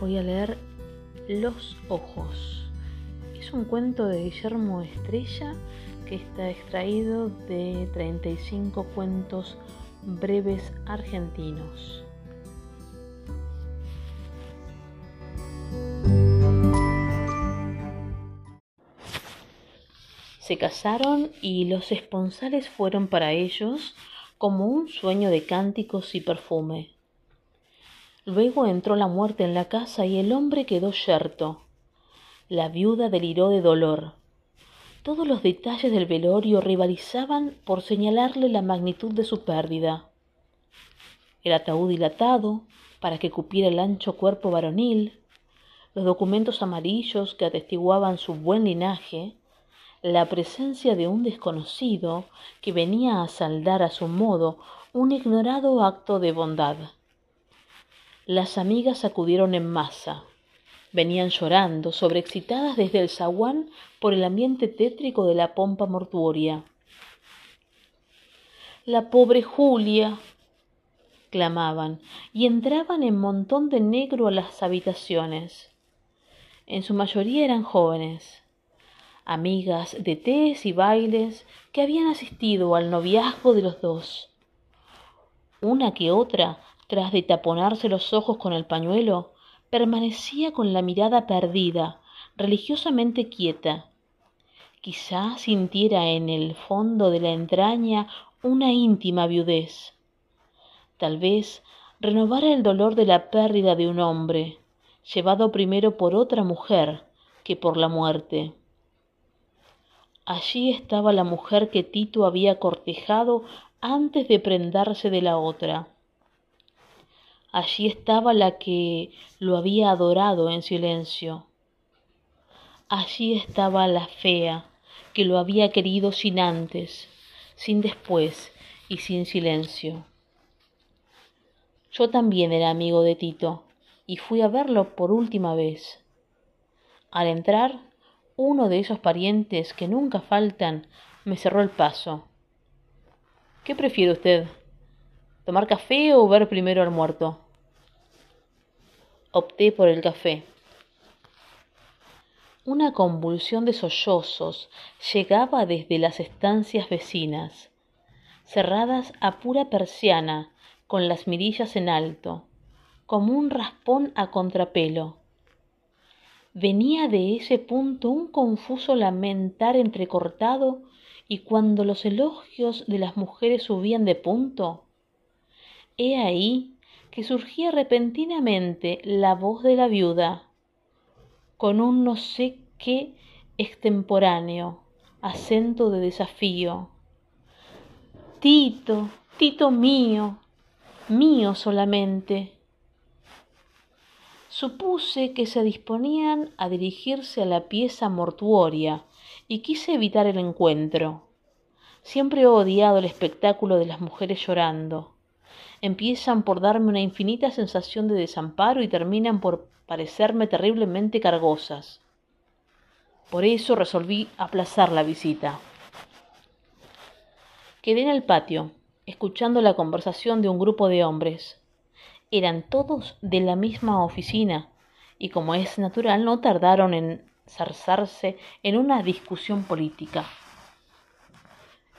voy a leer Los Ojos. Es un cuento de Guillermo Estrella que está extraído de 35 cuentos breves argentinos. Se casaron y los esponsales fueron para ellos como un sueño de cánticos y perfume. Luego entró la muerte en la casa y el hombre quedó yerto. La viuda deliró de dolor. Todos los detalles del velorio rivalizaban por señalarle la magnitud de su pérdida. El ataúd dilatado para que cupiera el ancho cuerpo varonil, los documentos amarillos que atestiguaban su buen linaje, la presencia de un desconocido que venía a saldar a su modo un ignorado acto de bondad. Las amigas acudieron en masa. Venían llorando, sobreexcitadas desde el zaguán por el ambiente tétrico de la pompa mortuoria. La pobre Julia, clamaban, y entraban en montón de negro a las habitaciones. En su mayoría eran jóvenes, amigas de tés y bailes que habían asistido al noviazgo de los dos. Una que otra tras de taponarse los ojos con el pañuelo, permanecía con la mirada perdida, religiosamente quieta. Quizá sintiera en el fondo de la entraña una íntima viudez. Tal vez renovara el dolor de la pérdida de un hombre, llevado primero por otra mujer que por la muerte. Allí estaba la mujer que Tito había cortejado antes de prendarse de la otra. Allí estaba la que lo había adorado en silencio. Allí estaba la fea que lo había querido sin antes, sin después y sin silencio. Yo también era amigo de Tito y fui a verlo por última vez. Al entrar, uno de esos parientes que nunca faltan me cerró el paso. ¿Qué prefiere usted? ¿Tomar café o ver primero al muerto? Opté por el café. Una convulsión de sollozos llegaba desde las estancias vecinas, cerradas a pura persiana, con las mirillas en alto, como un raspón a contrapelo. Venía de ese punto un confuso lamentar entrecortado y cuando los elogios de las mujeres subían de punto, he ahí que surgía repentinamente la voz de la viuda, con un no sé qué extemporáneo, acento de desafío. Tito, Tito mío, mío solamente. Supuse que se disponían a dirigirse a la pieza mortuoria y quise evitar el encuentro. Siempre he odiado el espectáculo de las mujeres llorando. Empiezan por darme una infinita sensación de desamparo y terminan por parecerme terriblemente cargosas. Por eso resolví aplazar la visita. Quedé en el patio, escuchando la conversación de un grupo de hombres. Eran todos de la misma oficina, y como es natural, no tardaron en zarzarse en una discusión política.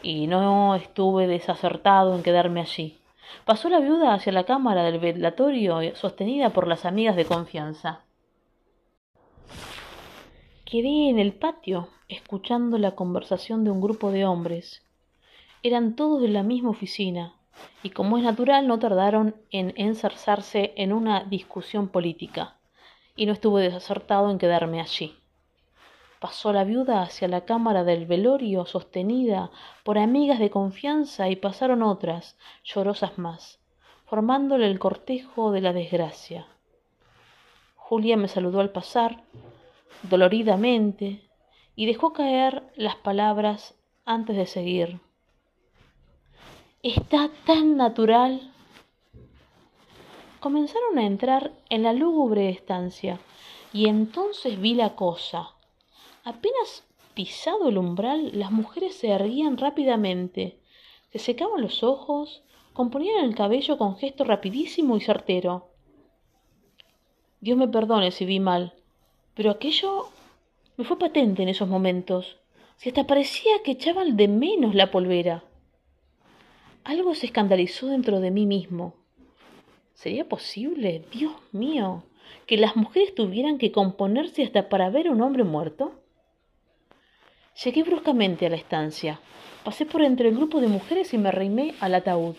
Y no estuve desacertado en quedarme allí. Pasó la viuda hacia la cámara del velatorio sostenida por las amigas de confianza. Quedé en el patio escuchando la conversación de un grupo de hombres. Eran todos de la misma oficina, y como es natural no tardaron en enzarzarse en una discusión política, y no estuve desacertado en quedarme allí. Pasó la viuda hacia la cámara del velorio sostenida por amigas de confianza y pasaron otras, llorosas más, formándole el cortejo de la desgracia. Julia me saludó al pasar, doloridamente, y dejó caer las palabras antes de seguir. Está tan natural. Comenzaron a entrar en la lúgubre estancia, y entonces vi la cosa. Apenas pisado el umbral, las mujeres se erguían rápidamente, se secaban los ojos, componían el cabello con gesto rapidísimo y certero. Dios me perdone si vi mal, pero aquello me fue patente en esos momentos. Si hasta parecía que echaban de menos la polvera. Algo se escandalizó dentro de mí mismo. ¿Sería posible, Dios mío, que las mujeres tuvieran que componerse hasta para ver a un hombre muerto? Llegué bruscamente a la estancia. Pasé por entre el grupo de mujeres y me arrimé al ataúd.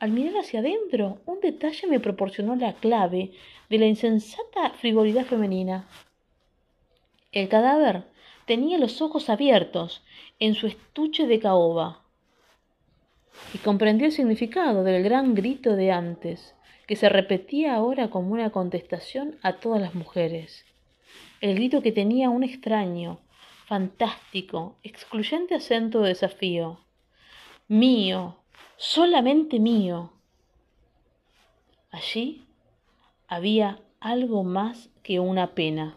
Al mirar hacia adentro, un detalle me proporcionó la clave de la insensata frivolidad femenina. El cadáver tenía los ojos abiertos en su estuche de caoba y comprendió el significado del gran grito de antes, que se repetía ahora como una contestación a todas las mujeres. El grito que tenía un extraño, fantástico, excluyente acento de desafío. Mío, solamente mío. Allí había algo más que una pena.